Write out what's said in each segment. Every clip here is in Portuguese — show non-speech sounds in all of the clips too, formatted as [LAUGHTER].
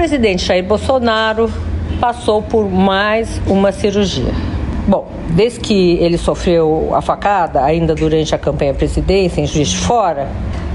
Presidente Jair Bolsonaro passou por mais uma cirurgia. Bom, desde que ele sofreu a facada, ainda durante a campanha presidência, em Juiz de Fora,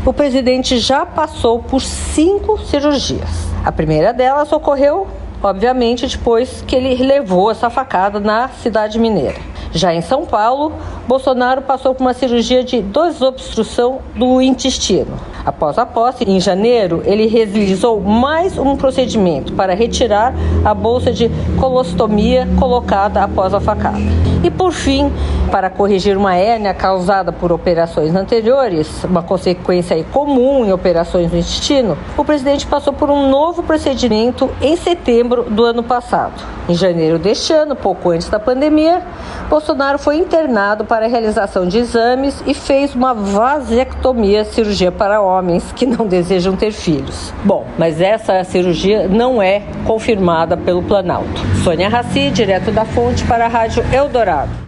o presidente já passou por cinco cirurgias. A primeira delas ocorreu, obviamente, depois que ele levou essa facada na cidade mineira. Já em São Paulo, Bolsonaro passou por uma cirurgia de desobstrução do intestino. Após a posse, em janeiro, ele realizou mais um procedimento para retirar a bolsa de colostomia colocada após a facada. E por fim, para corrigir uma hérnia causada por operações anteriores, uma consequência comum em operações no intestino, o presidente passou por um novo procedimento em setembro do ano passado. Em janeiro deste ano, pouco antes da pandemia, Bolsonaro foi internado para a realização de exames e fez uma vasectomia, cirurgia para homens que não [LAUGHS] desejam ter filhos. Bom, mas essa cirurgia não é confirmada pelo Planalto. Sônia Raci, direto da fonte para a Rádio Eldorado.